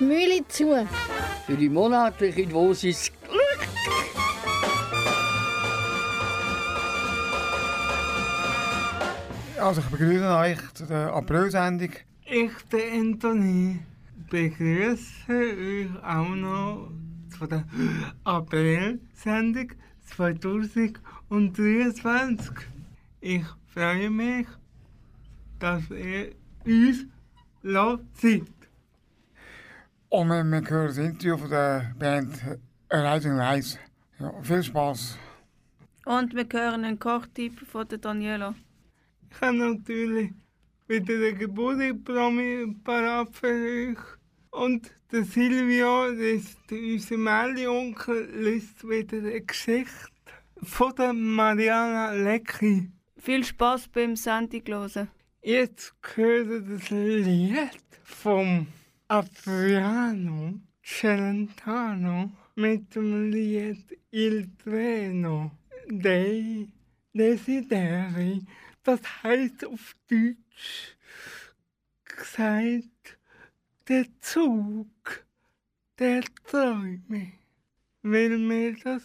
Mühle zu. Für die monatliche Dosis Glück. Also ich begrüße euch zu der April-Sendung. Ich, der Anthony, begrüße euch auch noch zu der April-Sendung 2023. Ich freue mich, dass ihr uns seid. Und wir, wir hören das Interview von der Band Rising Rise. Ja, viel Spaß. Und wir hören einen Kochtipp von der Daniela. Ich habe natürlich wieder den Geburtstagspromi parat für euch. Und der Silvio, das ist unser Meli-Onkel, liest wieder eine Geschichte von der Mariana Lecki. Viel Spaß beim Sendung hören. Jetzt gehört das Lied vom Adriano Celentano mit dem Lied Il Treno dei Desideri. Das heißt auf Deutsch gesagt der Zug der Träume. Weil mir das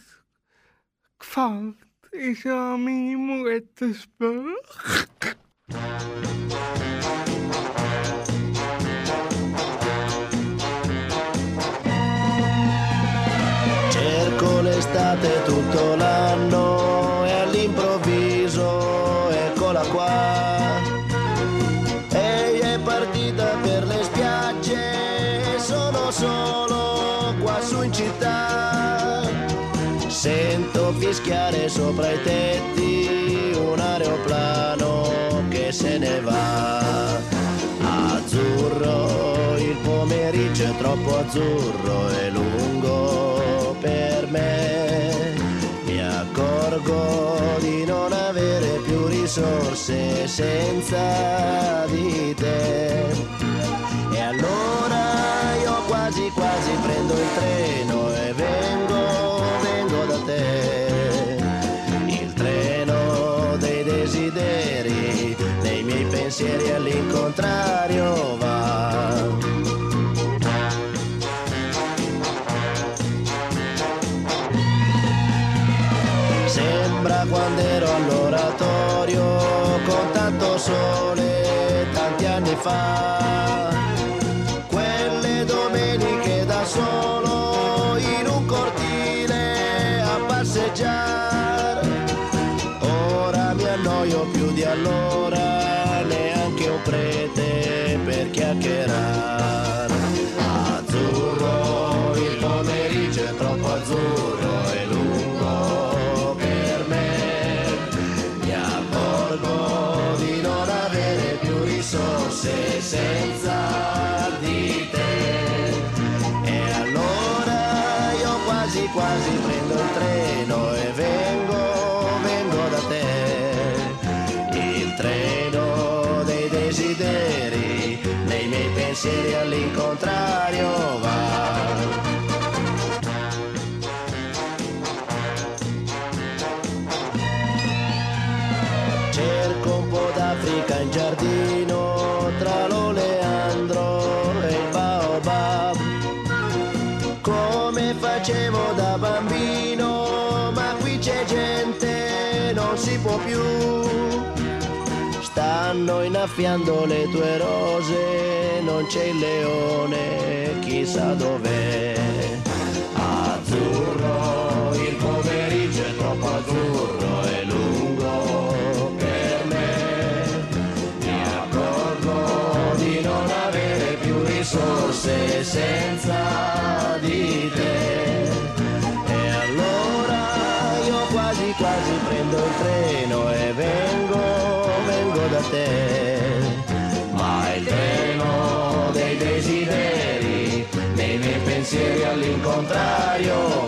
gefällt, ist ja meine Muttersprache. Sopra i tetti un aeroplano che se ne va. Azzurro, il pomeriggio è troppo azzurro e lungo per me. Mi accorgo di non avere più risorse senza di te. contrario. Quasi prendo il treno e vengo, vengo da te. Il treno dei desideri, dei miei pensieri all'incontrario va. Più. Stanno innaffiando le tue rose, non c'è il leone, chissà dov'è. Azzurro, il pomeriggio è troppo azzurro e lungo per me. Mi accorgo di non avere più risorse senza Rosario.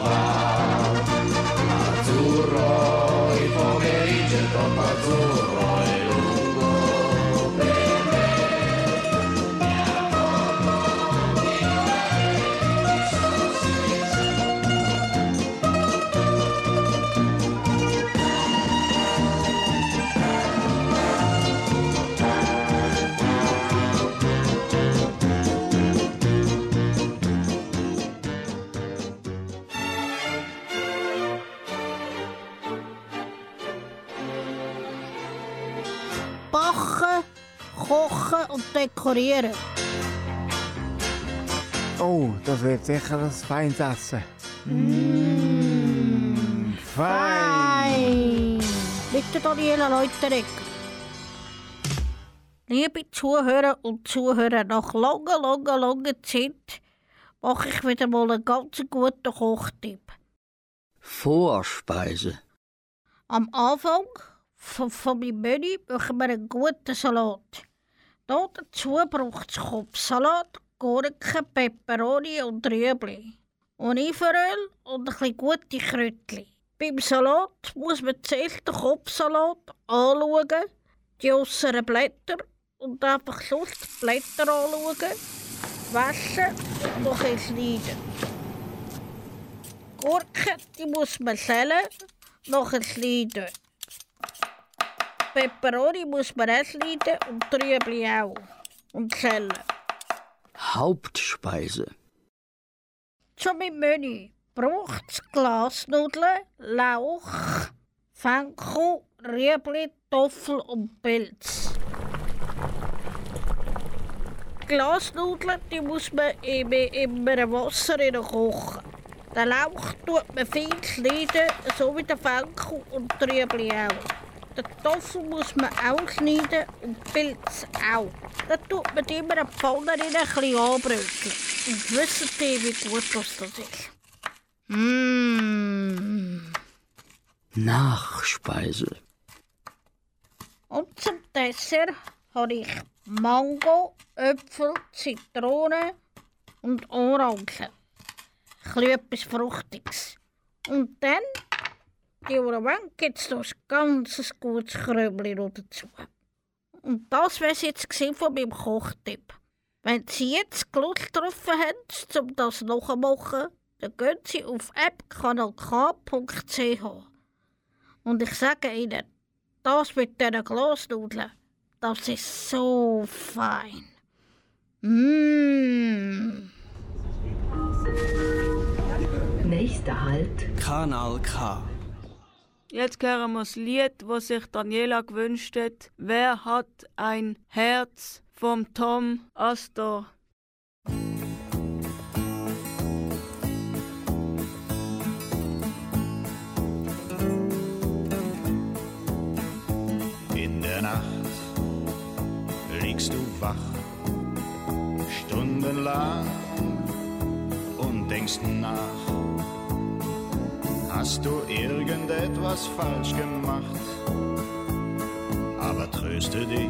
Backen, kochen und dekorieren. Oh, das wird sicher ein feines Essen. Mmh, fein. Nein! Bitte Daniela Leuterek. Liebe Zuhörer und Zuhörer, nach langer, langer, langer Zeit mache ich wieder mal einen ganz guten Kochtipp. Vorspeise. Am Anfang von, von meinem Menü machen wir einen guten Salat. Da dazu braucht es Kopfsalat, Gurken, Peperoni und Rüebli. Olivenöl und ein bisschen gute Kräutchen. Beim Salat muss man zuerst den Kopfsalat anschauen, die äußeren Blätter und einfach sonst die Blätter anschauen, waschen und noch ein schneiden. Die Gurken die muss man schälen, nachher schneiden. Peperoni muss man auch schneiden und die Rüebli auch. Und schälen. Hauptspeise. Zu meinem Menü braucht es Glasnudeln, Lauch, Fenchel, Rüebli, Toffel und Pilz. Die Glasnudeln die muss man in, in einem Wasser kochen. Den Lauch tut man viel schneiden, so wie den Fenchel und die Rüebli auch. Den Toffel muss man auch schneiden und Pilz auch. Dann tut man immer eine Pfanne in ein bisschen anbröteln. Und wisst ihr, wie gut das das ist? Mmh. Nachspeise. Und zum Dessert habe ich Mango, Äpfel, Zitrone und Orangen. Etwas Fruchtiges. Und dann, die Orange, gibt es noch ein ganz gutes noch dazu. Und das wäre es jetzt von meinem Kochtipp. Wenn Sie jetzt Lust drauf haben, um das nachzumachen, dann gehen Sie auf appkanalk.ch. Und ich sage Ihnen, das mit diesen Glasnudeln, das ist so fein. Mmh. Nächster Halt. Kanal K. Jetzt hören wir das Lied, das sich Daniela gewünscht hat. Wer hat ein Herz vom Tom Astor? In der Nacht liegst du wach, stundenlang und denkst nach. Hast du irgendetwas falsch gemacht? Aber tröste dich.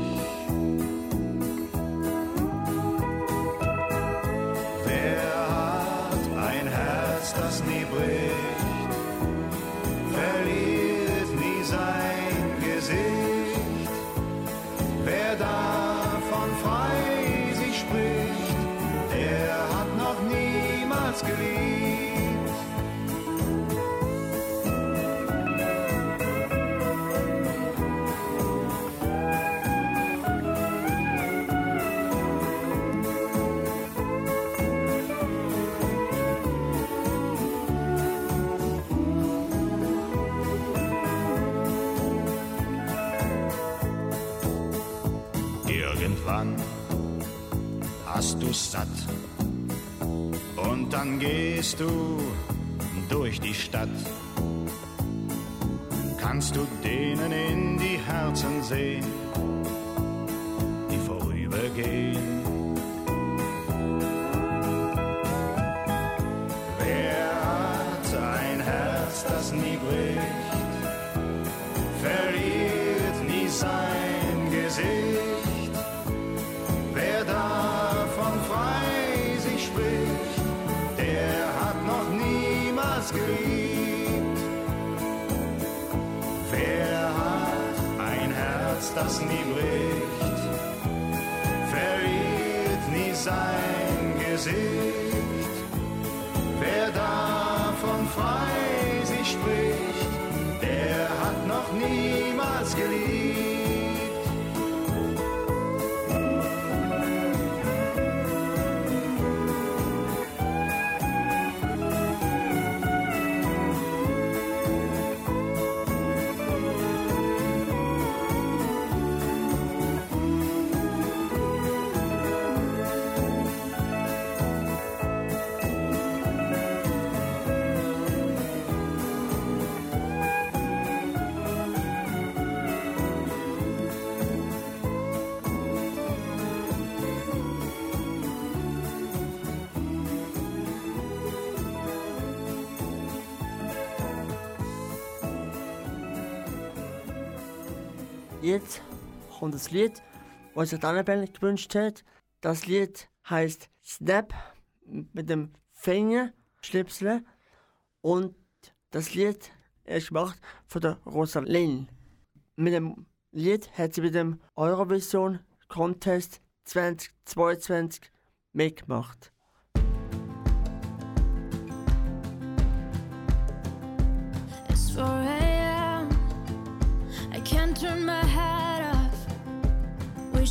Irgendwann hast du satt und dann gehst du durch die Stadt. Kannst du denen in die Herzen sehen, die vorübergehen? Das nie bricht, verliert nie sein Gesicht. Kommt das Lied, was sich Annabelle gewünscht hat. Das Lied heißt Snap mit dem Finger Schnipsel und das Lied ist gemacht von der Rosalind. Mit dem Lied hat sie mit dem Eurovision Contest 2022 mitgemacht.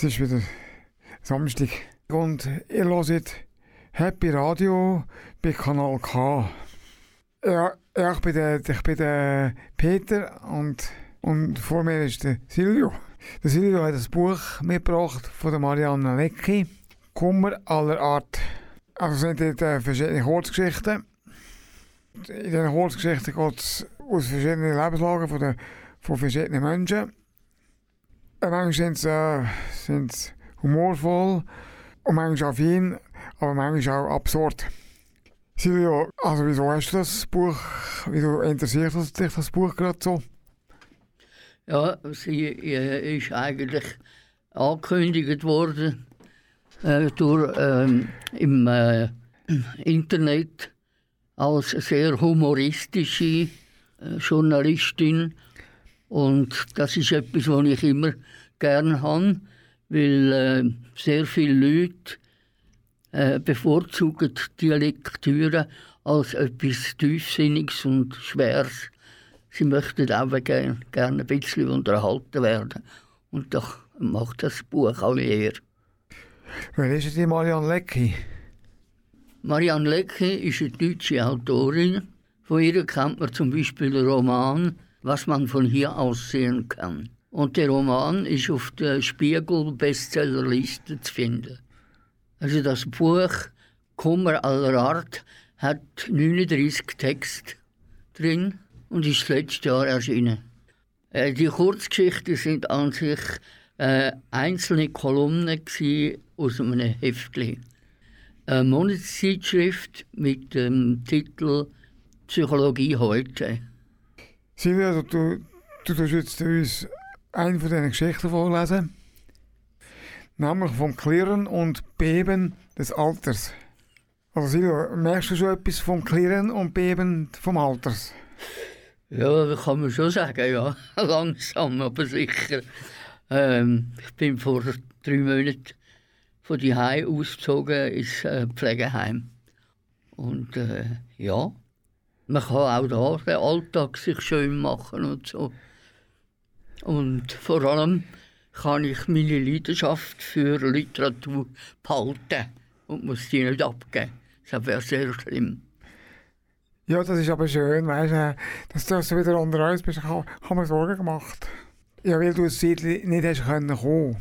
Es ist wieder Samstag und ihr hört Happy Radio bei Kanal K. Ja, ja ich, bin der, der Peter und, und vor mir ist der Silvio. Der Silvio hat ein Buch mitgebracht von der Marianne Lecki. Kummer aller Art. Also sind dort äh, verschiedene Kurzgeschichten. In diesen Kurzgeschichten geht es aus verschiedenen Lebenslagen von, der, von verschiedenen Menschen. Manchmal sind sie, äh, sind humorvoll und manchmal affin, aber manchmal auch absurd. Silvio, also wieso hast du das Buch, wieso interessiert dich das Buch gerade so? Ja, sie äh, ist eigentlich angekündigt worden äh, durch, ähm, im äh, Internet als sehr humoristische äh, Journalistin. Und das ist etwas, was ich immer gerne habe, weil äh, sehr viele Leute äh, bevorzugen die Lektüre als etwas Tiefsinniges und Schweres. Sie möchten auch gerne, gerne ein bisschen unterhalten werden. Und doch macht das Buch auch eher. Wer ist die Marianne Lecki? Marianne Lecki ist eine deutsche Autorin. Von ihr kennt man zum Beispiel den Roman Was man von hier aus sehen kann. Und der Roman ist auf der Spiegel-Bestsellerliste zu finden. Also das Buch Kummer aller Art hat 39 Texte drin und ist letztes Jahr erschienen. Äh, die Kurzgeschichten sind an sich äh, einzelne Kolumnen aus einem Heftchen. Eine Monatszeitschrift mit dem Titel Psychologie heute. Silvia, du, du tust jetzt uns eine von diesen Geschichten vorlesen. Nämlich vom Klirren und Beben des Alters. Also Silvia, merkst du schon etwas vom Klirren und Beben vom Alters? Ja, das kann man schon sagen, ja. Langsam, aber sicher. Ähm, ich bin vor drei Monaten von die ausgezogen ins äh, Pflegeheim. Und äh, ja, man kann auch da den Alltag sich schön machen und so. Und vor allem kann ich meine Leidenschaft für Literatur behalten und muss die nicht abgeben. Das wäre sehr schlimm. Ja, das ist aber schön, weißt du, dass du so wieder unter uns bist. Ich habe mir Sorgen gemacht. Ja, weil du es nicht hast können kommen.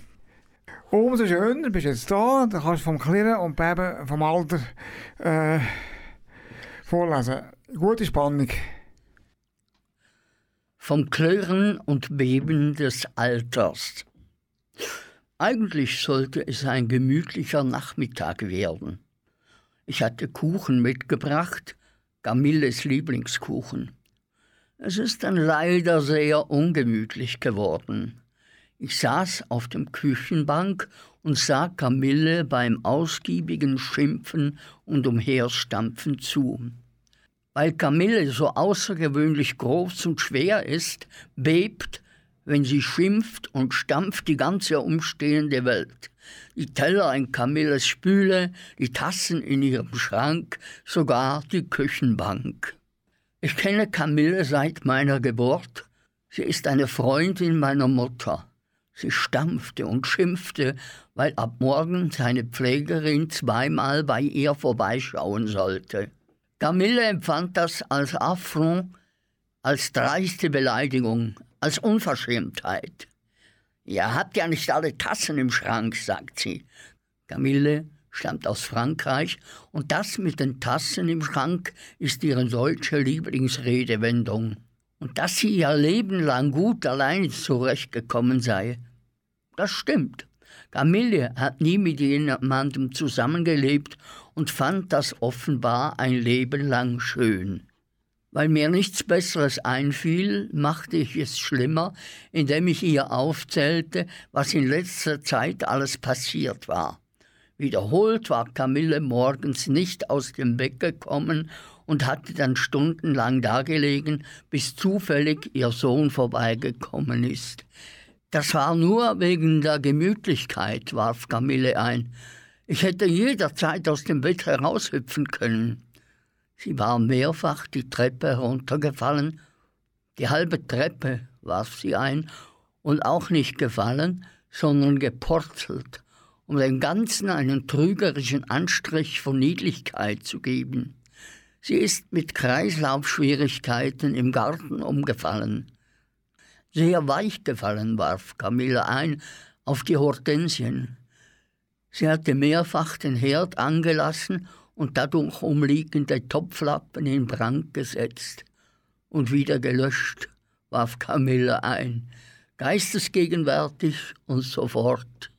Umso schöner bist du jetzt da, dann kannst du vom Klirren und Beben vom Alter äh, vorlesen. Gute Spannung. Vom Klirren und Beben des Alters. Eigentlich sollte es ein gemütlicher Nachmittag werden. Ich hatte Kuchen mitgebracht, Camilles Lieblingskuchen. Es ist dann leider sehr ungemütlich geworden. Ich saß auf dem Küchenbank und sah Camille beim ausgiebigen Schimpfen und Umherstampfen zu. Weil Camille so außergewöhnlich groß und schwer ist, bebt, wenn sie schimpft und stampft die ganze umstehende Welt. Die Teller in Camilles Spüle, die Tassen in ihrem Schrank, sogar die Küchenbank. Ich kenne Camille seit meiner Geburt. Sie ist eine Freundin meiner Mutter. Sie stampfte und schimpfte, weil ab morgen seine Pflegerin zweimal bei ihr vorbeischauen sollte. Camille empfand das als Affront, als dreiste Beleidigung, als Unverschämtheit. Ihr habt ja nicht alle Tassen im Schrank, sagt sie. Camille stammt aus Frankreich und das mit den Tassen im Schrank ist ihre deutsche Lieblingsredewendung. Und dass sie ihr Leben lang gut allein zurechtgekommen sei. Das stimmt. Camille hat nie mit jemandem zusammengelebt und fand das offenbar ein Leben lang schön. Weil mir nichts Besseres einfiel, machte ich es schlimmer, indem ich ihr aufzählte, was in letzter Zeit alles passiert war. Wiederholt war Camille morgens nicht aus dem Bett gekommen und hatte dann stundenlang dagelegen, bis zufällig ihr Sohn vorbeigekommen ist. Das war nur wegen der Gemütlichkeit, warf Camille ein. Ich hätte jederzeit aus dem Bett heraushüpfen können. Sie war mehrfach die Treppe heruntergefallen. Die halbe Treppe warf sie ein und auch nicht gefallen, sondern geportelt um dem Ganzen einen trügerischen Anstrich von Niedlichkeit zu geben. Sie ist mit Kreislaufschwierigkeiten im Garten umgefallen. Sehr weich gefallen warf Camilla ein auf die Hortensien. Sie hatte mehrfach den Herd angelassen und dadurch umliegende Topflappen in Brand gesetzt. Und wieder gelöscht, warf Camilla ein, geistesgegenwärtig und sofort.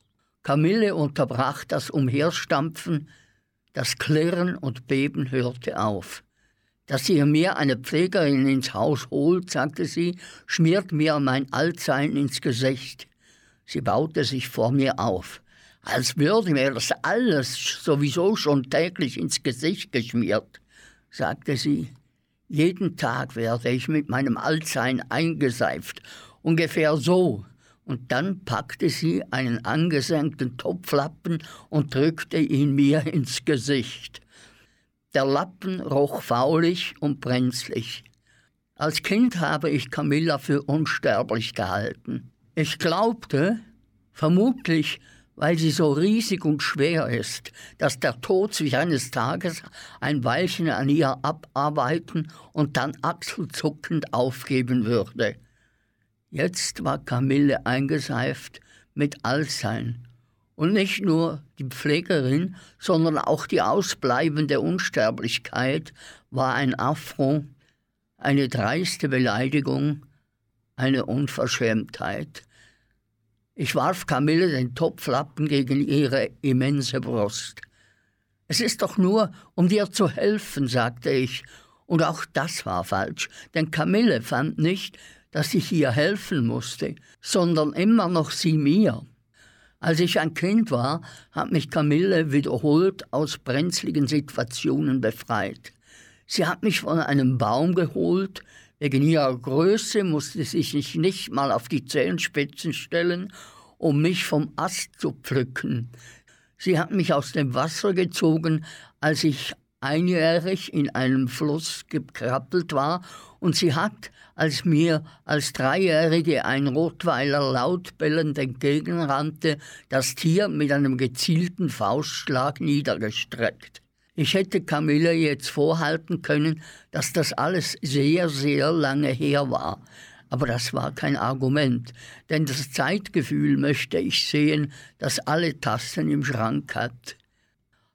Camille unterbrach das Umherstampfen, Das Klirren und Beben hörte auf. Dass ihr mir eine Pflegerin ins Haus holt, sagte sie, schmiert mir mein Altsein ins Gesicht. Sie baute sich vor mir auf, als würde mir das alles sowieso schon täglich ins Gesicht geschmiert, sagte sie. Jeden Tag werde ich mit meinem Altsein eingeseift, ungefähr so. Und dann packte sie einen angesenkten Topflappen und drückte ihn mir ins Gesicht. Der Lappen roch faulig und brenzlig. Als Kind habe ich Camilla für unsterblich gehalten. Ich glaubte, vermutlich weil sie so riesig und schwer ist, dass der Tod sich eines Tages ein Weilchen an ihr abarbeiten und dann achselzuckend aufgeben würde. Jetzt war Camille eingeseift mit Allsein. Und nicht nur die Pflegerin, sondern auch die ausbleibende Unsterblichkeit war ein Affront, eine dreiste Beleidigung, eine Unverschämtheit. Ich warf Camille den Topflappen gegen ihre immense Brust. Es ist doch nur, um dir zu helfen, sagte ich, und auch das war falsch, denn Camille fand nicht, dass ich ihr helfen musste, sondern immer noch sie mir. Als ich ein Kind war, hat mich Camille wiederholt aus brenzligen Situationen befreit. Sie hat mich von einem Baum geholt, wegen ihrer Größe musste sie sich nicht mal auf die Zehenspitzen stellen, um mich vom Ast zu pflücken. Sie hat mich aus dem Wasser gezogen, als ich einjährig in einem Fluss gekrabbelt war, und sie hat, als mir als Dreijährige ein Rottweiler laut bellend entgegenrannte, das Tier mit einem gezielten Faustschlag niedergestreckt. Ich hätte Camille jetzt vorhalten können, dass das alles sehr, sehr lange her war. Aber das war kein Argument, denn das Zeitgefühl möchte ich sehen, das alle Tassen im Schrank hat.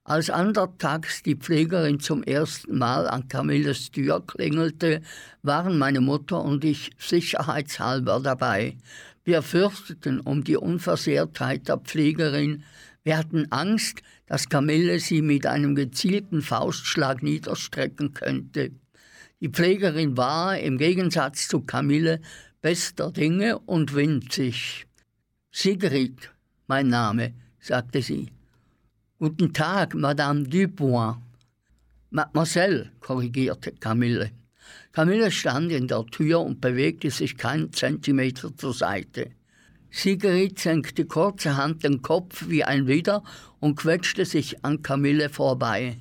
Als andertags die Pflegerin zum ersten Mal an Camilles Tür klingelte, waren meine Mutter und ich sicherheitshalber dabei. Wir fürchteten um die Unversehrtheit der Pflegerin, wir hatten Angst, dass Camille sie mit einem gezielten Faustschlag niederstrecken könnte. Die Pflegerin war im Gegensatz zu Camille bester Dinge und winzig. Sigrid, mein Name, sagte sie. Guten Tag, Madame Dubois. Mademoiselle, korrigierte Camille. Camille stand in der Tür und bewegte sich keinen Zentimeter zur Seite. Sigrid senkte kurzerhand den Kopf wie ein Widder und quetschte sich an Camille vorbei.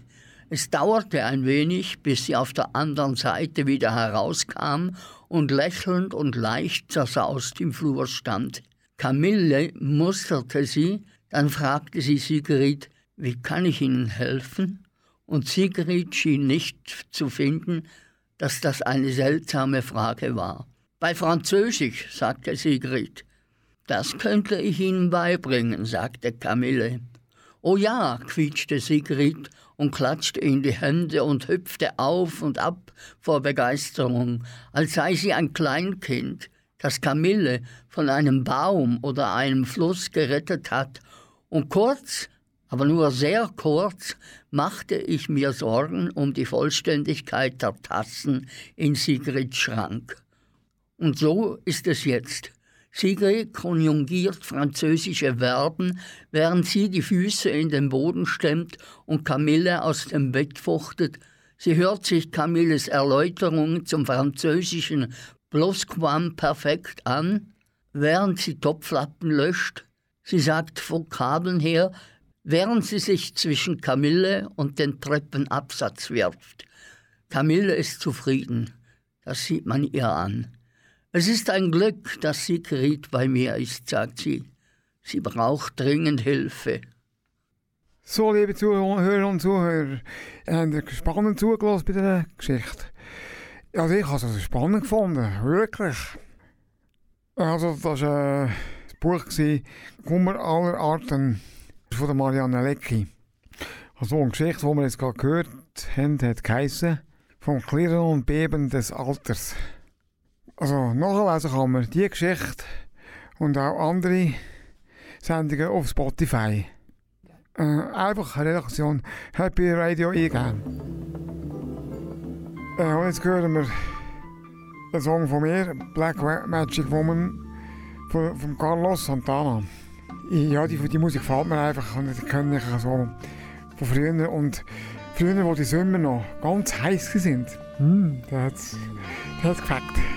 Es dauerte ein wenig, bis sie auf der anderen Seite wieder herauskam und lächelnd und leicht zersaust im Flur stand. Camille musterte sie, dann fragte sie Sigrid, wie kann ich Ihnen helfen? Und Sigrid schien nicht zu finden, dass das eine seltsame Frage war. Bei Französisch, sagte Sigrid. Das könnte ich Ihnen beibringen, sagte Camille. Oh ja, quietschte Sigrid und klatschte in die Hände und hüpfte auf und ab vor Begeisterung, als sei sie ein Kleinkind, das Kamille von einem Baum oder einem Fluss gerettet hat. Und kurz, aber nur sehr kurz, machte ich mir Sorgen um die Vollständigkeit der Tassen in Sigrids Schrank. Und so ist es jetzt. Sigrid konjugiert französische Verben, während sie die Füße in den Boden stemmt und Camille aus dem Bett fuchtet. Sie hört sich Camilles Erläuterungen zum französischen Plusquamperfekt an, während sie Topflappen löscht. Sie sagt Vokabeln her, während sie sich zwischen Camille und den Treppenabsatz wirft. Camille ist zufrieden. Das sieht man ihr an. Es ist ein Glück, dass Sigrid bei mir ist, sagt sie. Sie braucht dringend Hilfe. So, liebe Zuhörer und Zuhörer, habt ihr spannend zugelassen bei dieser Geschichte? Also ich habe es spannend gefunden, wirklich. Also das war äh, das Buch «Kummer aller Arten» von Marianne Lecki. Also eine Geschichte, die wir jetzt gerade gehört haben, hat «Vom Klirren und Beben des Alters». Also nachlesen kann man diese Geschichte und auch andere Sendungen auf Spotify. äh, einfach eine Redaktion Happy Radio eingeben. Äh, und jetzt hören wir den Song von mir, Black Magic Woman, von, von Carlos Santana. Ja, die, die Musik gefällt mir einfach und die kenne ich so von früher. Und früher, wo die Sommer noch ganz heiß sind, mm, da hat es gefällt.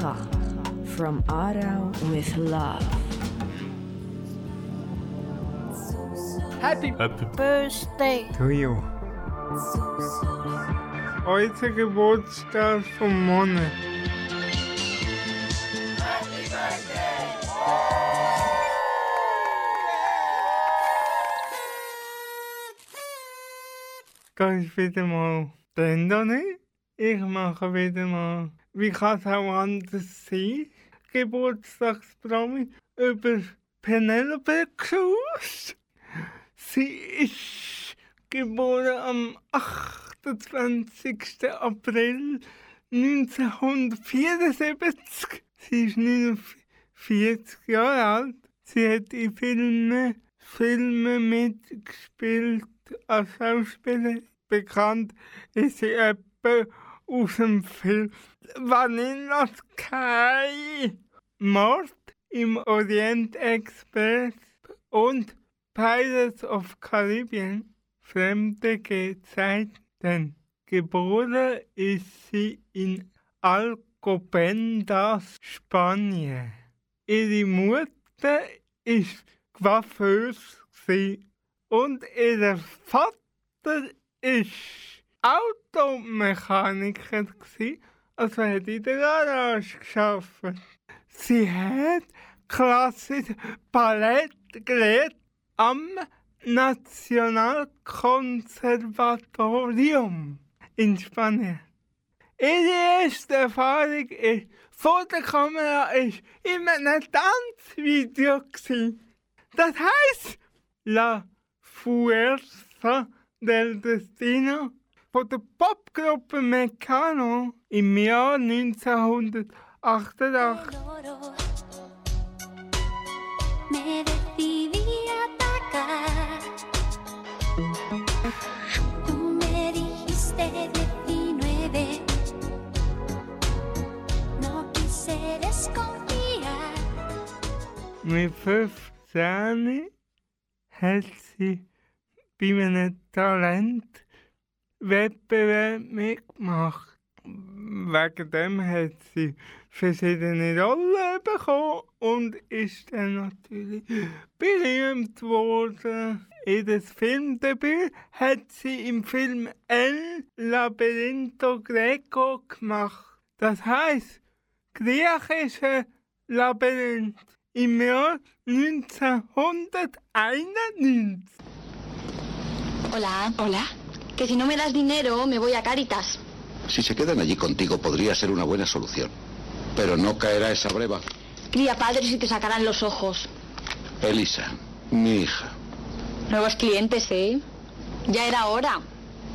K. From Aarau with love. Happy, Happy Birthday. to you. Heute Geburtstag vom Monat. Das ist wieder mal Dendone. Ich mache wieder mal, wie kann es auch anders sein, Geburtstagspromi über Penelope Cruz. Sie ist geboren am 28. April 1974. Sie ist 49 Jahre alt. Sie hat in Filmen, Filmen mitgespielt als Schauspielerin. Bekannt ist sie etwa dem Film Vanilla Sky, Mord im Orient Express und Pirates of Caribbean, fremde Gezeiten. Geboren ist sie in Alcobendas, Spanien. Ihre Mutter ist gewesen und ihr Vater ist Automechaniker gewesen, also hat in der Garage geschafft. Sie hat klassisch Ballett gelernt am Nationalkonservatorium in Spanien. Ihre erste Erfahrung ist, vor der Kamera ist in einem Tanzvideo gewesen. Das heißt La Fuerza del Destino von der Popgruppe Meccano im Jahr 1988. Me decidí a atacar. Tú me dijiste 19. No quise desconfiar. Mit 15 hat sie bei einem Talentwettbewerb mitgemacht. Wegen dem hat sie verschiedene Rollen bekommen und ist dann natürlich berühmt worden. Ihr Filmdebüt hat sie im Film El Labyrinto Greco gemacht. Das heißt, griechische Labyrinth im Jahr 1991. Hola. Hola. Que si no me das dinero, me voy a Cáritas. Si se quedan allí contigo podría ser una buena solución. Pero no caerá esa breva. Cría padres y te sacarán los ojos. Elisa, mi hija. Nuevos clientes, ¿eh? Ya era hora.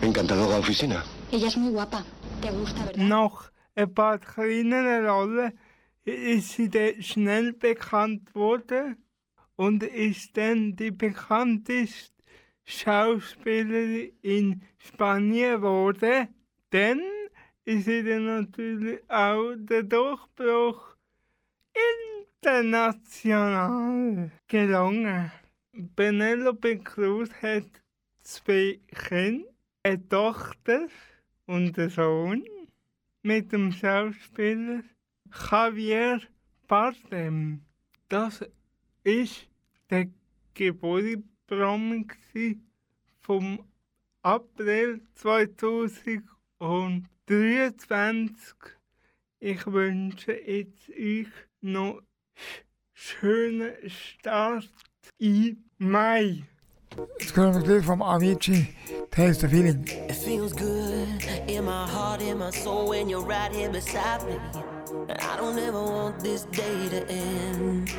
Encantado de la oficina. Ella es muy guapa. ¿Te gusta, verdad? Ein paar ist sie dann schnell bekannt worden und ist dann die bekannteste Schauspielerin in Spanien geworden. Dann ist ihr natürlich auch der Durchbruch international gelungen. Penelope Cruz hat zwei Kinder, eine Tochter und einen Sohn mit dem Schauspieler Javier Bardem. Das ist der Geburtspromi vom April 2023. Ich wünsche jetzt euch noch schönen Start im Mai. Jetzt hören wir gleich vom Avicii, Taste the Feeling. It feels good in my heart, in my soul when you're right here beside me. And I don't ever want this day to end.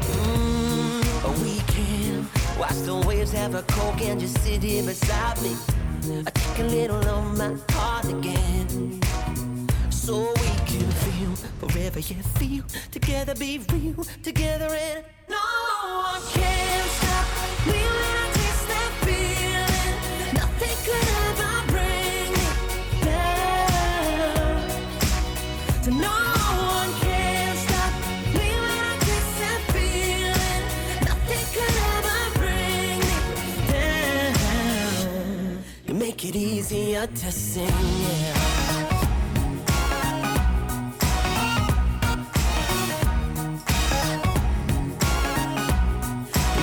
Mm, watch the waves have a coke and just sit here beside me. I take a little of my heart again. So we can feel forever, yeah, feel together, be real together, and no one can stop it easier to sing, yeah.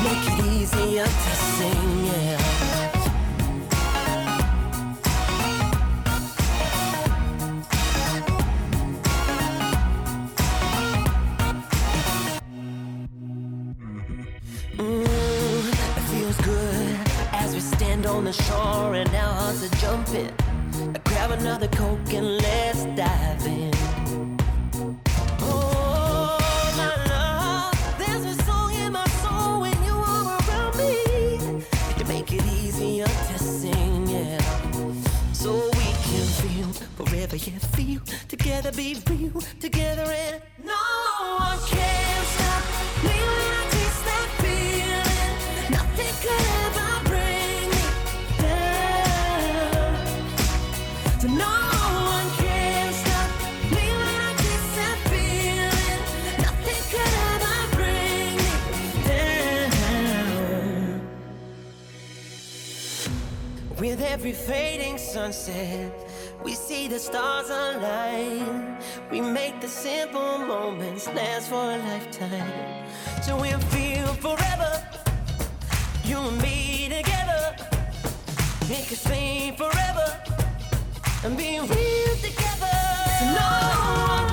Make it easier to sing, yeah. The shore and our hearts are jumping. Grab another coke and let's dive in. Oh, my love, there's a song in my soul when you are around me. You make it easier. So we can feel forever, yeah, feel together, be real together, and no one can With every fading sunset, we see the stars align. We make the simple moments last for a lifetime. So we'll feel forever, you and me together. Make us sing forever and be real together. No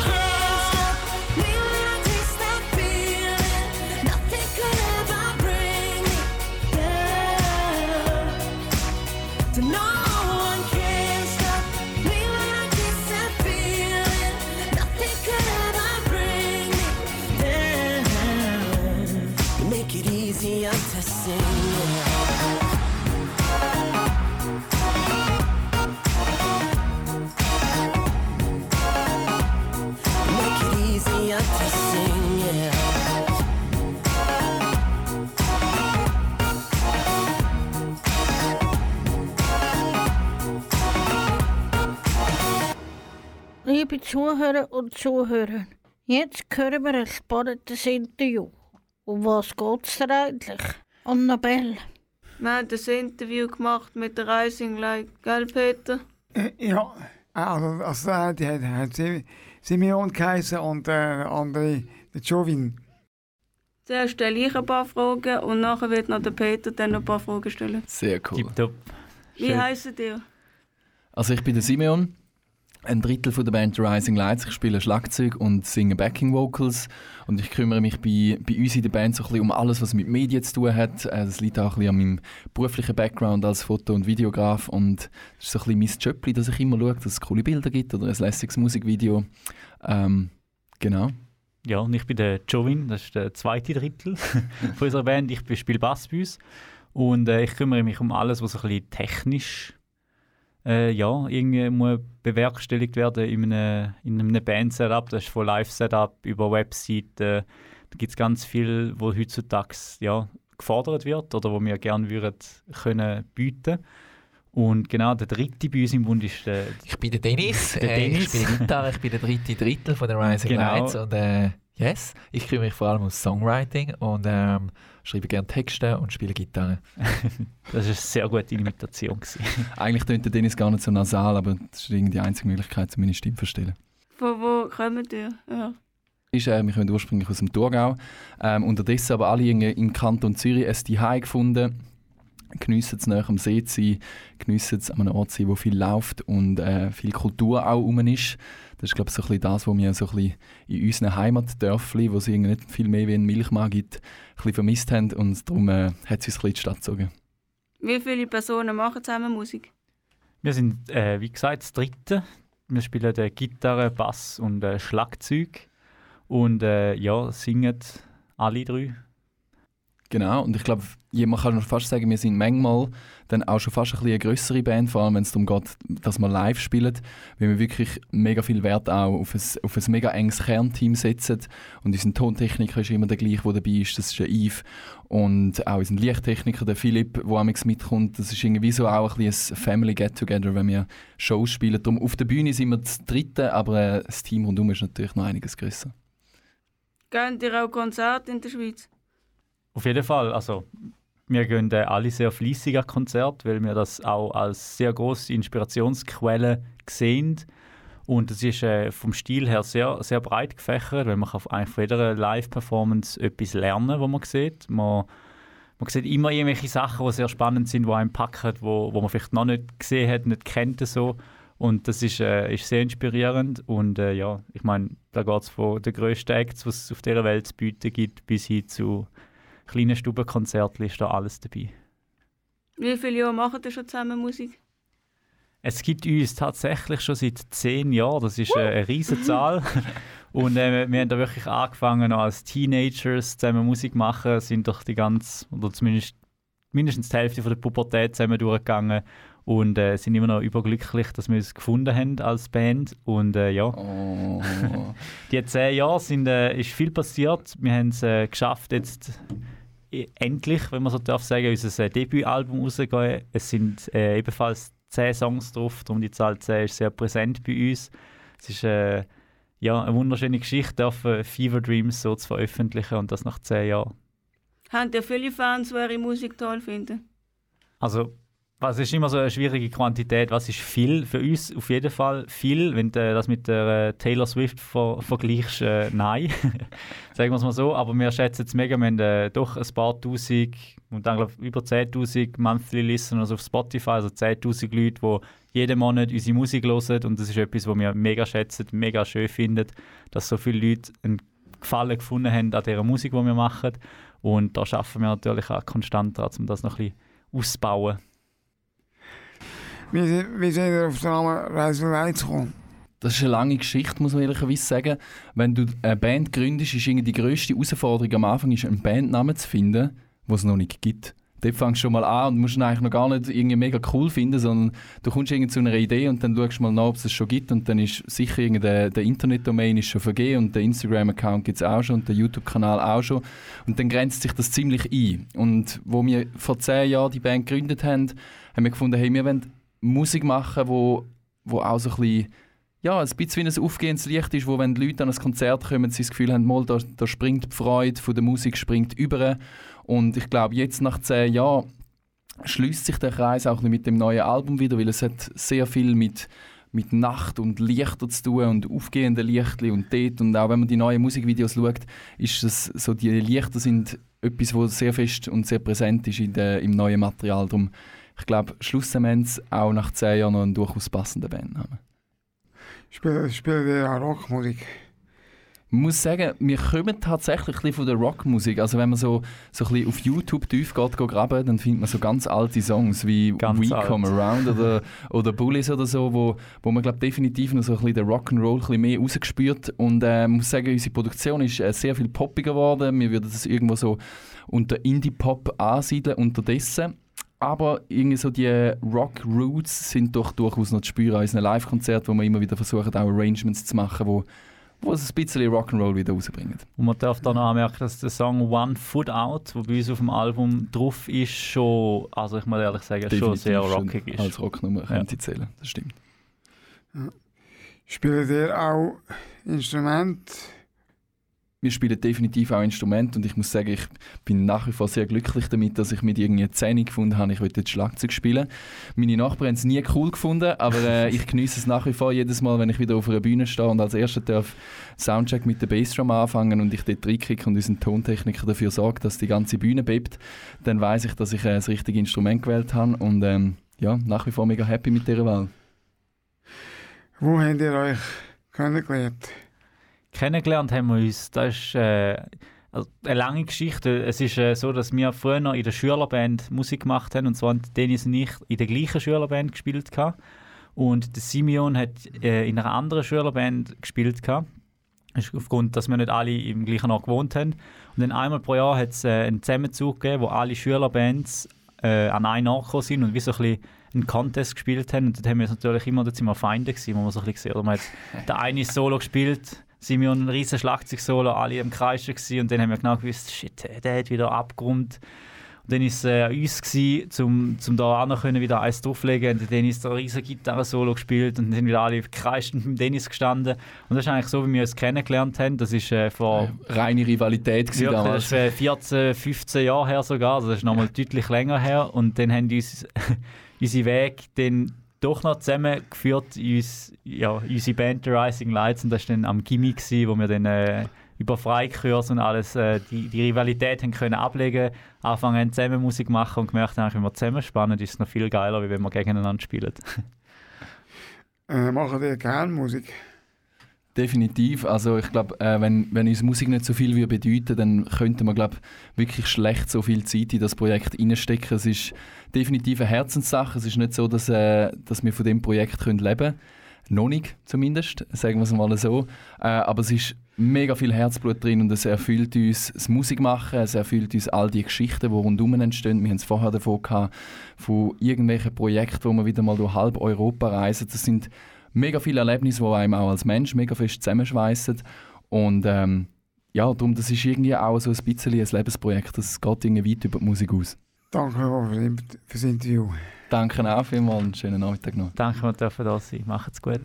Liebe Zuhörer und Zuhörer, jetzt hören wir ein spannendes Interview. Um was geht es eigentlich? Annabelle. Wir haben das Interview gemacht mit der Rising Light, gell, Peter? Äh, Ja, also, also äh, die hat, hat Sim- Simeon geheißen und äh, der andere, der Jovin. Zuerst stelle ich ein paar Fragen und nachher wird noch der Peter dann noch ein paar Fragen stellen. Sehr cool. Tipptopp. Wie heißt ihr? Also ich bin der Simeon, ein Drittel von der Band Rising Lights. Ich spiele Schlagzeug und singe Backing Vocals und ich kümmere mich bei, bei uns in der Band so ein bisschen um alles, was mit Medien zu tun hat. Äh, Das liegt auch ein bisschen an meinem beruflichen Background als Foto- und Videograf und das ist so ein bisschen mein Job, dass ich immer schaue, dass es coole Bilder gibt oder ein lässiges Musikvideo. Ähm, genau. Ja, und ich bin der Jovin, das ist der zweite Drittel von unserer Band. Ich spiele Bass bei uns und äh, ich kümmere mich um alles, was so ein bisschen technisch äh, ja, irgendwie muss bewerkstelligt werden in einem, in einem Band-Setup. Das ist von Live-Setup über Webseiten. Da gibt es ganz viel, wo heutzutage ja, gefordert wird oder wo wir gerne würden können bieten. Und genau der dritte bei uns im Bund ist der, Ich bin der Dennis, Der äh, ich Dennis. spiele Gitarre, ich bin der dritte Drittel von der Rising Genau. Lights und äh, yes, ich kümmere mich vor allem um Songwriting und ähm, schreibe gerne Texte und spiele Gitarre. das war eine sehr gute Imitation. Eigentlich tönt der Dennis gar nicht so nasal, aber das ist irgendwie die einzige Möglichkeit, um meine Stimme zu verstellen. Von wo kommt ihr? Ja. ist, äh, wir kommen ursprünglich aus dem Thurgau. Ähm, unterdessen aber alle in, im Kanton Zürich ein Zuhause gefunden. Geniessen es näher am See zu sein, geniessen es an einem Ort zu sein, wo viel läuft und äh, viel Kultur auch rum ist. Das ist, glaube ich, so ein bisschen das, was wir so ein bisschen in unseren Heimatdörfli, wo es nicht viel mehr wie ein Milchmann gibt, ein bisschen vermisst haben und darum äh, hat es uns ein bisschen in die Stadt gezogen. Wie viele Personen machen zusammen Musik? Wir sind, äh, wie gesagt, das Dritte. Wir spielen äh, Gitarre, Bass und äh, Schlagzeug. Und äh, ja, singen alle drei. Genau, und ich glaube, man kann fast sagen, wir sind manchmal dann auch schon fast ein bisschen eine grössere Band, vor allem wenn es darum geht, dass wir live spielen, weil wir wirklich mega viel Wert auch auf ein, auf ein mega enges Kernteam setzen. Und unser Tontechniker ist immer der gleiche, der dabei ist, das ist der Yves. Und auch unser Lichttechniker, der Philipp, der amigs mitkommt. Das ist irgendwie so auch ein bisschen ein Family Get-Together, wenn wir Shows spielen. Darum auf der Bühne sind wir das Dritte, aber äh, das Team rundum ist natürlich noch einiges grösser. Gehen ihr auch Konzerte in der Schweiz? Auf jeden Fall. Also, wir gehen äh, alle sehr fleissig an Konzerte, weil wir das auch als sehr große Inspirationsquelle sehen. Und es ist äh, vom Stil her sehr, sehr breit gefächert, weil man kann auf- von jeder Live-Performance etwas lernen, was man sieht. Man, man sieht immer irgendwelche Sachen, die sehr spannend sind, die einem packen, wo, wo man vielleicht noch nicht gesehen hat, nicht kennt so. Und das ist, äh, ist sehr inspirierend. Und äh, ja, ich meine, da geht es von den grössten Acts, was es auf dieser Welt zu bieten gibt, bis hin zu kleinen Stubenkonzerten, ist da alles dabei. Wie viele Jahre machen ihr schon zusammen Musik? Es gibt uns tatsächlich schon seit zehn Jahren, das ist äh, eine riesige Zahl. Und äh, wir haben da wirklich angefangen noch als Teenagers zusammen Musik machen, sind durch die ganze, oder zumindest mindestens die Hälfte von der Pubertät zusammen durchgegangen und äh, sind immer noch überglücklich, dass wir uns gefunden haben als Band. Und äh, ja, Oh. die zehn Jahre sind, äh, ist viel passiert. Wir haben es äh, geschafft, jetzt endlich, wenn man so darf sagen, unser äh, Debütalbum rauszugehen. Es sind äh, ebenfalls zehn Songs drauf, darum die Zahl 10 ist sehr präsent bei uns. Es ist äh, ja, eine wunderschöne Geschichte, auf äh, Fever Dreams so zu veröffentlichen und das nach zehn Jahren. Haben ihr viele Fans, die eure Musik toll finden? Also, was ist immer so eine schwierige Quantität? Was ist viel? Für uns auf jeden Fall viel. Wenn du das mit der äh, Taylor Swift ver vergleichst, äh, nein. Sagen wir es mal so. Aber wir schätzen es mega. Wir haben äh, doch ein paar Tausend und dann glaube über 10.000 Monthly Listeners auf Spotify, also 10.000 Leute, die jeden Monat unsere Musik hören. Und das ist etwas, was wir mega schätzen, mega schön finden, dass so viele Leute einen Gefallen gefunden haben an dieser Musik, die wir machen. Und da schaffen wir natürlich auch konstant dran, um das noch ein bisschen auszubauen. Wie, wie sind ihr auf den Namen Reise Lights gekommen? Das ist eine lange Geschichte, muss man ehrlicherweise sagen. Wenn du eine Band gründest, ist die grösste Herausforderung am Anfang, ist einen Bandnamen zu finden, den es noch nicht gibt. Dort fängst du schon mal an und musst ihn eigentlich noch gar nicht irgendwie mega cool finden, sondern du kommst irgendwie zu einer Idee und dann schaust du mal nach, ob es es schon gibt und dann ist sicher irgendwie der, der Internetdomain ist schon vergeben und der Instagram-Account gibt es auch schon und der YouTube-Kanal auch schon und dann grenzt sich das ziemlich ein. Und wo wir vor zehn Jahren die Band gegründet haben, haben wir gefunden, hey, wir wollen Musik machen, wo, wo auch so ein bisschen ja, ein bisschen wie ein aufgehendes Licht ist, wo wenn die Leute an ein Konzert kommen, sie das Gefühl haben, mal, da, da springt die Freude von der Musik springt über. Und ich glaube, jetzt nach zehn Jahren schließt sich der Kreis auch mit dem neuen Album wieder, weil es hat sehr viel mit, mit Nacht und Lichter zu tun und aufgehende Lichtli und dort. Und auch wenn man die neuen Musikvideos schaut, ist es so, die Lichter sind etwas, was sehr fest und sehr präsent ist in der, im neuen Material. Darum, ich glaube, schlussendlich auch nach zehn Jahren noch einen durchaus passenden Bandnamen. Spielt, spielt ihr auch Rockmusik? Ich muss sagen, wir kommen tatsächlich ein bisschen von der Rockmusik. Also wenn man so, so ein bisschen auf YouTube tief geht, geht graben, dann findet man so ganz alte Songs wie Ganz We alt. Come Around oder, oder Bullies oder so, wo, wo man glaub, definitiv noch so ein bisschen den Rock'n'Roll ein bisschen mehr rausgespürt. Und äh, ich muss sagen, unsere Produktion ist äh, sehr viel poppiger geworden. Wir würden das irgendwo so unter Indie-Pop ansiedeln unterdessen. Aber irgendwie so die Rock-Roots sind doch durchaus noch zu spüren an unseren Live-Konzerten, wo wir immer wieder versuchen, auch Arrangements zu machen, wo, wo es ein bisschen Rock'n'Roll wieder rausbringen. Und man darf da noch anmerken, dass der Song One Foot Out, der bei uns auf dem Album drauf ist, schon, also ich muss ehrlich sagen, schon Definitiv sehr schon rockig ist. Als Rocknummer könnte ich zählen, das stimmt. Spielt ihr auch Instrumente? Wir spielen definitiv auch Instrumente und ich muss sagen, ich bin nach wie vor sehr glücklich damit, dass ich mit irgendwie Zähne gefunden habe, ich will jetzt Schlagzeug spielen. Meine Nachbarn haben es nie cool gefunden, aber äh, ich genieße es nach wie vor jedes Mal, wenn ich wieder auf einer Bühne stehe und als erster darf Soundcheck mit der Bassdrum anfangen und ich dort reinkicke und unseren Tontechniker dafür sorge, dass die ganze Bühne bebt, dann weiß ich, dass ich äh, das richtige Instrument gewählt habe und ähm, ja, nach wie vor mega happy mit dieser Wahl. Wo habt ihr euch kennengelernt? Kennengelernt haben wir uns, das ist äh, also eine lange Geschichte. Es ist äh, so, dass wir früher noch in der Schülerband Musik gemacht haben und zwar haben Dennis und ich in der gleichen Schülerband gespielt. gehabt. Und der Simeon hat äh, in einer anderen Schülerband gespielt. gehabt. Ist aufgrund, dass wir nicht alle im gleichen Ort gewohnt haben. Und dann einmal pro Jahr hat es äh, einen Zusammenzug gegeben, wo alle Schülerbands äh, an einen Ort gekommen sind und wie so ein bisschen einen Contest gespielt haben. Und dort haben wir natürlich immer, dort sind wir Feinde gewesen, wo wir so ein bisschen gesehen. Man hat der eine Solo gespielt, Simeon ein riesen Schlagzeug-Solo, alle im Kreis gewesen, und dann haben wir genau gewusst, shit, der hat wieder Abgrund. Und dann war es äh, uns, gewesen, zum, zum da auch noch können wieder eins drauflegen. Und der Dennis da riesen Gitarre-Solo gespielt und dann sind wieder alle gekreischt mit Dennis gestanden. Und das ist eigentlich so, wie wir uns kennengelernt haben. Das ist äh, vor Reine Rivalität gewesen Wirklich, damals. das ist äh, 14, 15 Jahre her sogar, also das ist nochmal deutlich länger her. Und dann haben uns unsere Wege dann doch noch zusammengeführt, uns, ja, unsere Band The Rising Lights. Und das war dann am Gimmick, gewesen, wo wir dann äh, über Freikurs und alles äh, die, die Rivalität haben können ablegen, anfangen zusammen Musik machen und gemerkt haben, wenn wir zusammen spannen, ist es noch viel geiler, als wenn wir gegeneinander spielen. Äh, machen die gerne Musik? Definitiv. Also ich glaube, äh, wenn, wenn uns Musik nicht so viel würde bedeuten dann könnte man glaub, wirklich schlecht so viel Zeit in das Projekt reinstecken. Es ist definitiv eine Herzenssache. Es ist nicht so, dass, äh, dass wir von dem Projekt können leben können. Noch nicht zumindest, sagen wir es mal so. Äh, aber es ist mega viel Herzblut drin und es erfüllt uns das Musikmachen, es erfüllt uns all die Geschichten, die rundum entstehen. Wir haben es vorher davon gehabt, von irgendwelchen Projekten, wo wir wieder mal durch halb Europa reisen. Das sind mega viele Erlebnisse, die einem auch als Mensch mega fest zusammenschweissen. Und ähm, ja, darum, das ist irgendwie auch so ein bisschen ein Lebensprojekt. Das geht irgendwie weit über die Musik aus. Danke für das Interview. Danke auch vielmals und schönen Nachmittag noch. Danke, wir dürfen da sein. Macht's gut.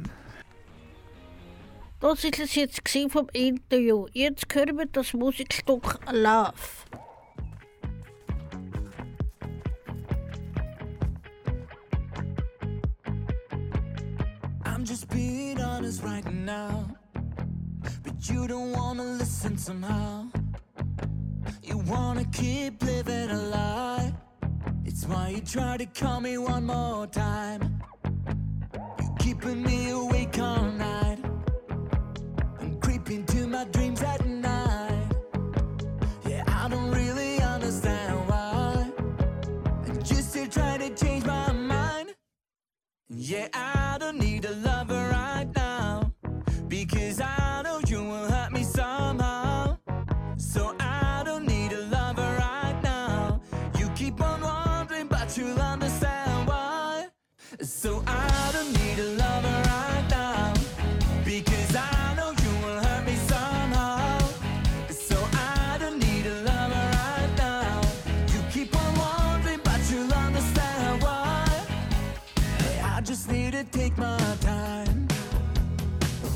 Das war es jetzt vom Interview. Jetzt hören wir das Musikstück Love. Just being honest right now. But you don't wanna listen somehow. You wanna keep living a lie. It's why you try to call me one more time. You're keeping me awake all night. I'm creeping to my dreams at night. Yeah, I don't need a lover right now. Because I know you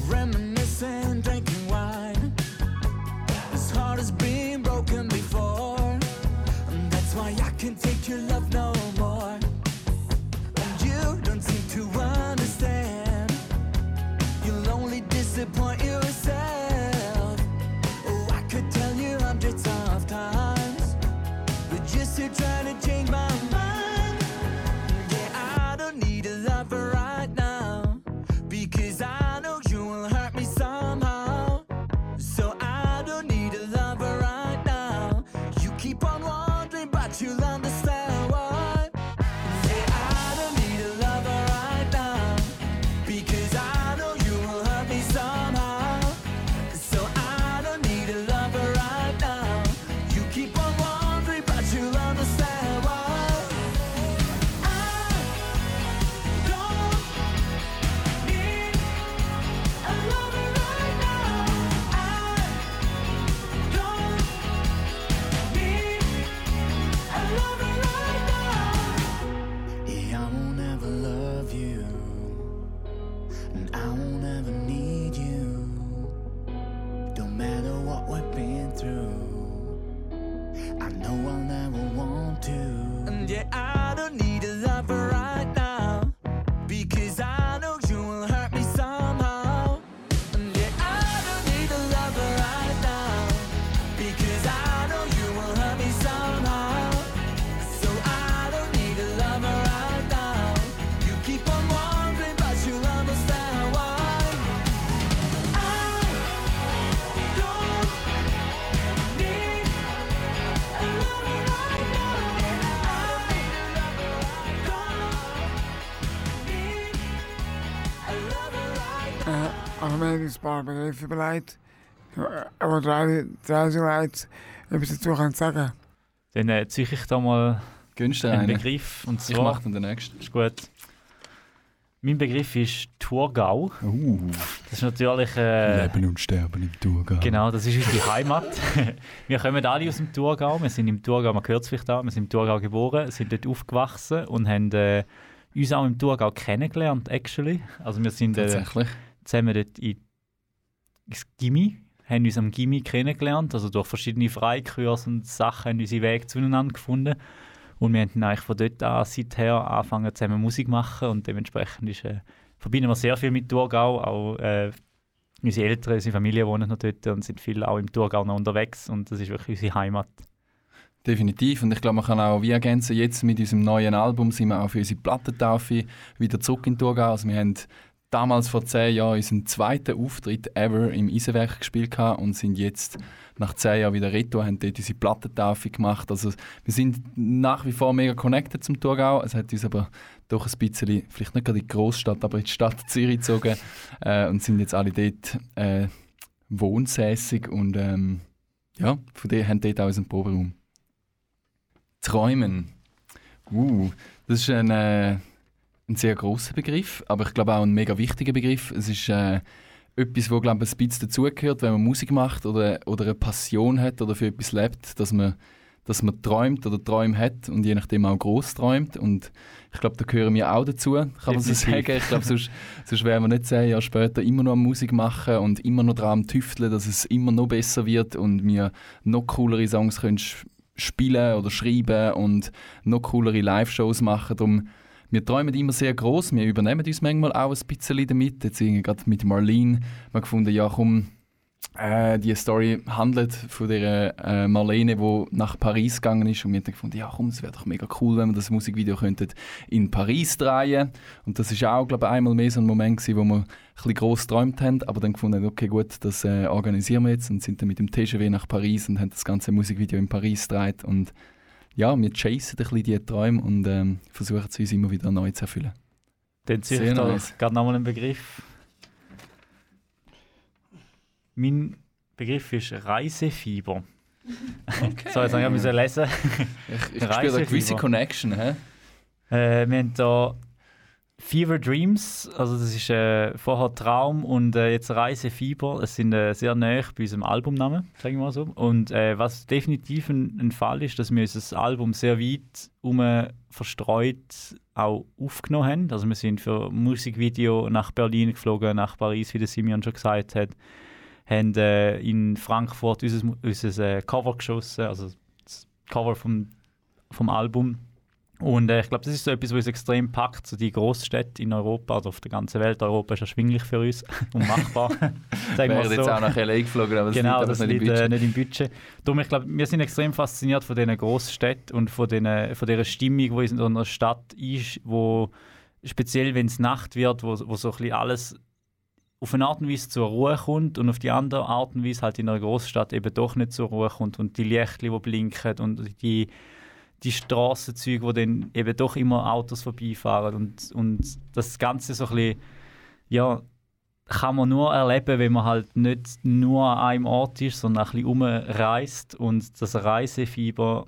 Reminiscing, drinking wine. Heart has been broken before. And that's why I can't take your love I don't need a lover Es ein paar Begriffe überlegt. Aber drei, drei so leid, etwas dazu können sagen. Dann äh, ziehe ich da mal Günstig einen. Begriff. Und Ich zwar, mache dann den nächsten. Ist gut. Mein Begriff ist Thurgau. Das ist natürlich. Äh, Leben und Sterben im Thurgau. Genau, das ist unsere Heimat. wir kommen alle aus dem Thurgau. Wir sind im Thurgau, man hört es vielleicht auch, wir sind im Thurgau geboren, sind dort aufgewachsen und haben äh, uns auch im Thurgau kennengelernt, actually. Also wir sind äh, Tatsächlich. Zusammen dort in, ins Gimmi, haben uns am Gimmi kennengelernt, also durch verschiedene Freikurse und Sachen haben unsere Wege zueinander gefunden. Und wir haben dann eigentlich von dort an seither angefangen zusammen Musik machen und dementsprechend ist, äh, verbinden wir sehr viel mit Thurgau, auch äh, unsere Eltern, unsere Familie wohnen noch dort und sind viel auch im Thurgau noch unterwegs und das ist wirklich unsere Heimat. Definitiv. Und ich glaube, man kann auch wie ergänzen, jetzt mit unserem neuen Album sind wir auch für unsere Plattentaufe wieder zurück in Thurgau. Also wir haben damals vor zehn Jahren unseren zweiten Auftritt ever im Eisenwerk gespielt gehabt und sind jetzt nach zehn Jahren wieder retour, haben dort unsere Plattentaufe gemacht. Also wir sind nach wie vor mega connected zum Thurgau. Es hat uns aber doch ein bisschen, vielleicht nicht gerade in die Großstadt, aber in die Stadt Zürich gezogen äh, und sind jetzt alle dort äh, wohnsässig und ähm, ja, von dem haben dort auch unseren Proberaum. Träumen. Uh, das ist ein, äh, ein sehr großer Begriff, aber ich glaube auch ein mega wichtiger Begriff. Es ist äh, etwas, wo glaube ich, ein bisschen dazugehört, wenn man Musik macht oder, oder eine Passion hat oder für etwas lebt, dass man, dass man träumt oder Träume hat und je nachdem auch groß träumt. Und ich glaube, da gehören wir auch dazu, kann man so sagen. Ich glaube, sonst, sonst wären wir nicht zehn Jahre später immer noch Musik machen und immer noch daran tüfteln, dass es immer noch besser wird und wir noch coolere Songs können spielen oder schreiben und noch coolere Live-Shows machen. Darum, wir träumen immer sehr groß. Wir übernehmen uns manchmal auch ein bisschen damit. Jetzt gerade mit Marlene wir gefunden, ja komm, äh, die Story handelt von der äh, Marlene, die nach Paris gegangen ist und wir haben gefunden, ja komm, es wäre doch mega cool, wenn wir das Musikvideo könnten in Paris drehen. Und das ist auch, glaube ich, einmal mehr so ein Moment gewesen, wo wir ein bisschen gross geträumt haben, aber dann gefunden, okay gut, das äh, organisieren wir jetzt und sind dann mit dem TGW nach Paris und haben das ganze Musikvideo in Paris gedreht und ja, wir chasen ein bisschen diese Träume und ähm, versuchen es uns immer wieder neu zu erfüllen. Dann ziehe Sehr ich da nice. gerade nochmal einen Begriff. Mein Begriff ist Reisefieber. so, jetzt habe ich müssen lesen. Ich, ich spüre eine gewisse Connection. Hä? Äh, wir haben hier Fever Dreams, also das ist äh, vorher Traum und äh, jetzt Reisefieber. Es sind äh, sehr nah bei unserem Albumnamen, sagen wir mal so. Und äh, was definitiv ein, ein Fall ist, dass wir unser Album sehr weit um verstreut auch aufgenommen haben. Also wir sind für Musikvideo nach Berlin geflogen, nach Paris, wie der Simeon schon gesagt hat. Haben äh, in Frankfurt unser, unser äh, Cover geschossen, also das Cover vom, vom Album. Und äh, ich glaube, das ist so etwas, was uns extrem packt, so die Großstädte in Europa oder auf der ganzen Welt. Europa ist erschwinglich für uns und machbar. sagen wir so. jetzt auch nach LA geflogen, aber genau, liegt das einfach nicht im liegt äh, Budget. nicht im Budget. Darum, ich glaube, wir sind extrem fasziniert von diesen Großstädten und von, den, von dieser Stimmung, die in so einer Stadt ist, wo speziell, wenn es Nacht wird, wo, wo so ein bisschen alles auf eine Art und Weise zur Ruhe kommt und auf die andere Art und Weise halt in einer Großstadt eben doch nicht zur Ruhe kommt und die Lichter, die blinken und die, die Strassenzüge, wo dann eben doch immer Autos vorbeifahren und, und das Ganze so ein bisschen, ja, kann man nur erleben, wenn man halt nicht nur an einem Ort ist, sondern ein bisschen umreist und das Reisefieber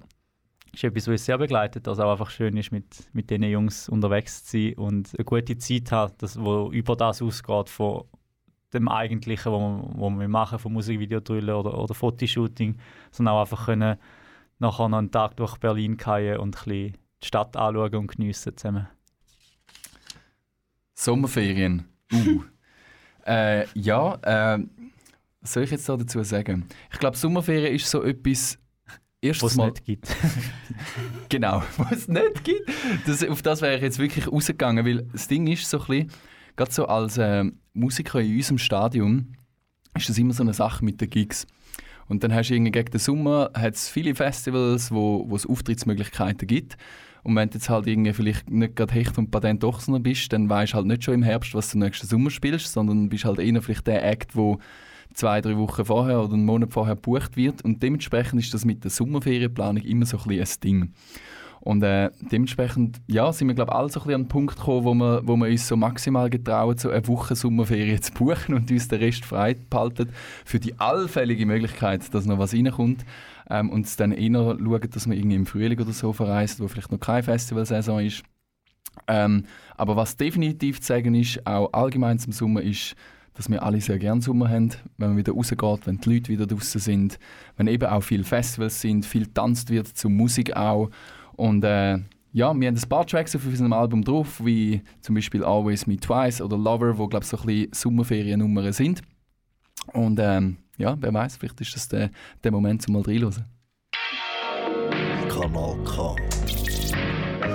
ist etwas, was sehr begleitet, also auch einfach schön ist, mit, mit diesen Jungs unterwegs zu sein und eine gute Zeit hat, das, wo über das ausgeht von dem Eigentlichen, was wir, wir machen, von Musikvideodrillen oder, oder Fotoshooting, sondern auch einfach können nachher noch einen Tag durch Berlin gehen und ein bisschen die Stadt anschauen und geniessen zusammen. Sommerferien. Uh. äh, ja, äh, was soll ich jetzt da dazu sagen? Ich glaube, Sommerferien ist so etwas. Erstes Was es nicht gibt. genau, was es nicht gibt. Das, auf das wäre ich jetzt wirklich rausgegangen, weil das Ding ist so ein bisschen, gerade so als äh, Musiker in unserem Stadium, ist das immer so eine Sache mit den Gigs. Und dann hast du irgendwie gegen den Sommer hat's viele Festivals, wo, es Auftrittsmöglichkeiten gibt. Und wenn du jetzt halt irgendwie vielleicht nicht gerade Hecht und Patent Ochsner bist, dann weißt du halt nicht schon im Herbst, was du nächsten Sommer spielst, sondern bist halt eher vielleicht der Act, wo zwei, drei Wochen vorher oder einen Monat vorher gebucht wird. Und dementsprechend ist das mit der Sommerferienplanung immer so ein bisschen ein Ding. Und äh, dementsprechend ja, sind wir glaube alle so ein bisschen an den Punkt gekommen, wo wir, wo wir uns so maximal getrauen, so eine Woche Sommerferien zu buchen und uns den Rest frei behalten für die allfällige Möglichkeit, dass noch was reinkommt. Ähm, und dann eher schauen, dass man irgendwie im Frühling oder so verreist, wo vielleicht noch keine Festivalsaison ist. Ähm, aber was definitiv zu sagen ist, auch allgemein zum Sommer, ist, dass wir alle sehr gerne Sommer haben, wenn man wieder rausgeht, wenn die Leute wieder draußen sind, wenn eben auch viele Festivals sind, viel tanzt wird, zur Musik auch. Und äh, ja, wir haben ein paar Tracks auf unserem Album drauf, wie zum Beispiel Always Me Twice oder Lover, wo glaube ich so ein bisschen Sommerferiennummern sind. Und ähm, ja, wer weiß, vielleicht ist das der, der Moment, um mal reinzuhören. Kanal K.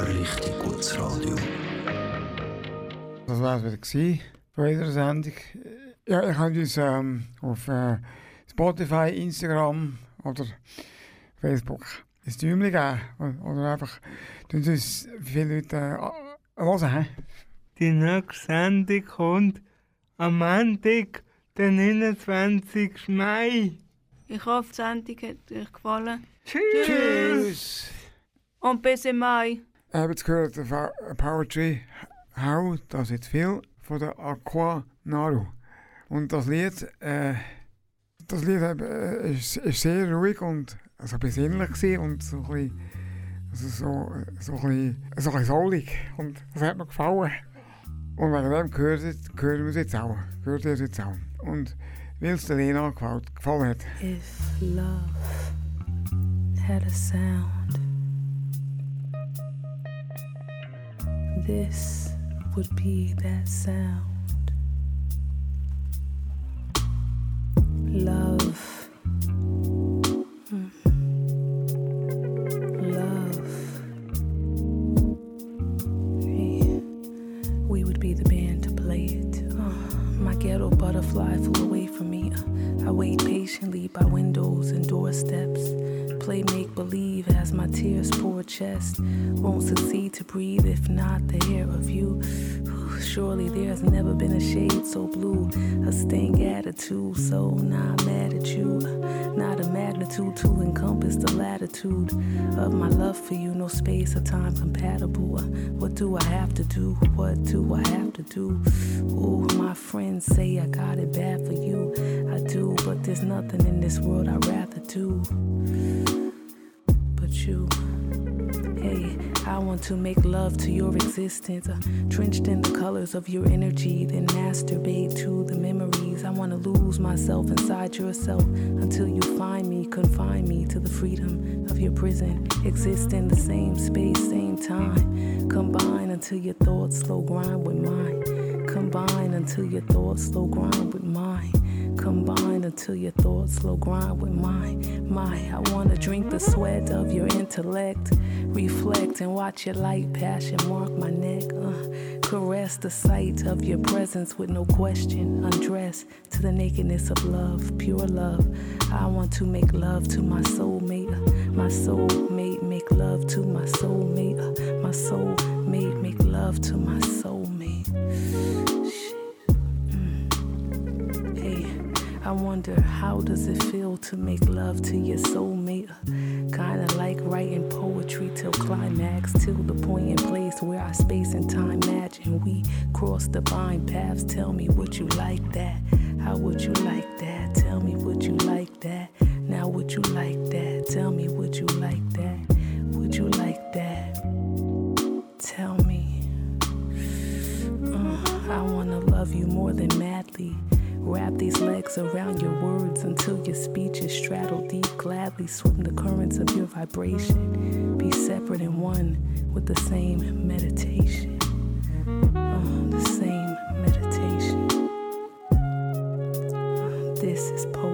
Richtig gutes Radio. Das war es wieder von unserer Sendung. Ja, ich habe uns ähm, auf äh, Spotify, Instagram oder Facebook geben. Oder, oder einfach, tun Sie uns viele Leute äh, hören. He? Die nächste Sendung kommt am Montag, den 29. Mai. Ich hoffe, die Sendung hat euch gefallen. Tschüss. Tschüss. Und bis im Mai. Ich habe jetzt gehört, Fa- Poetry How, das ist viel, von der Aqua Naru. Und das Lied, äh, das Lied äh, ist, ist sehr ruhig und so besinnlich gewesen und so ein bisschen, also so, so ein bisschen, so ein bisschen. Und das hat mir gefallen. Und wegen dem gehört, hören wir jetzt auch. Hört ihr jetzt auch. Und weil es der Lena gefällt, gefallen hat. If love had a sound, this would be that sound. Love. Be the band to play it. Uh, my ghetto butterfly flew away from me. Uh, I wait patiently by windows and doorsteps. Play make believe as my tears pour chest. Won't succeed to breathe if not the air of you. Surely there has never been a shade so blue, a stank attitude. So not mad at you. Not a magnitude to encompass the latitude of my love for you. No space or time compatible. Uh, what do I have to do? What do I have to do? Ooh, my friends say I got it bad for you. I do, but there's nothing in this world I'd rather do. But you. Hey, I want to make love to your existence, uh, in the colors of your energy, then masturbate to the memories. I want to lose myself inside yourself until you find me, confine me to the freedom of your prison. Exist in the same space, same time. Combine until your thoughts slow grind with mine. Combine until your thoughts slow grind with mine. Combine until your thoughts slow grind with mine. My, I wanna drink the sweat of your intellect. Reflect and watch your light passion mark my neck. Uh, caress the sight of your presence with no question. Undress to the nakedness of love, pure love. I want to make love to my soulmate. uh, My soulmate, make love to my soulmate. uh, My soulmate, make love to my soulmate. I wonder how does it feel to make love to your soulmate? Kinda like writing poetry till climax, till the point and place where our space and time match and we cross divine paths. Tell me would you like that? How would you like that? Tell me would you like that? Now would you like that? Tell me would you like that? Would you like that? Tell me. Uh, I wanna love you more than madly. Wrap these legs around your words until your speech is straddled deep. Gladly swim the currents of your vibration. Be separate and one with the same meditation. Uh, the same meditation. Uh, this is poetry.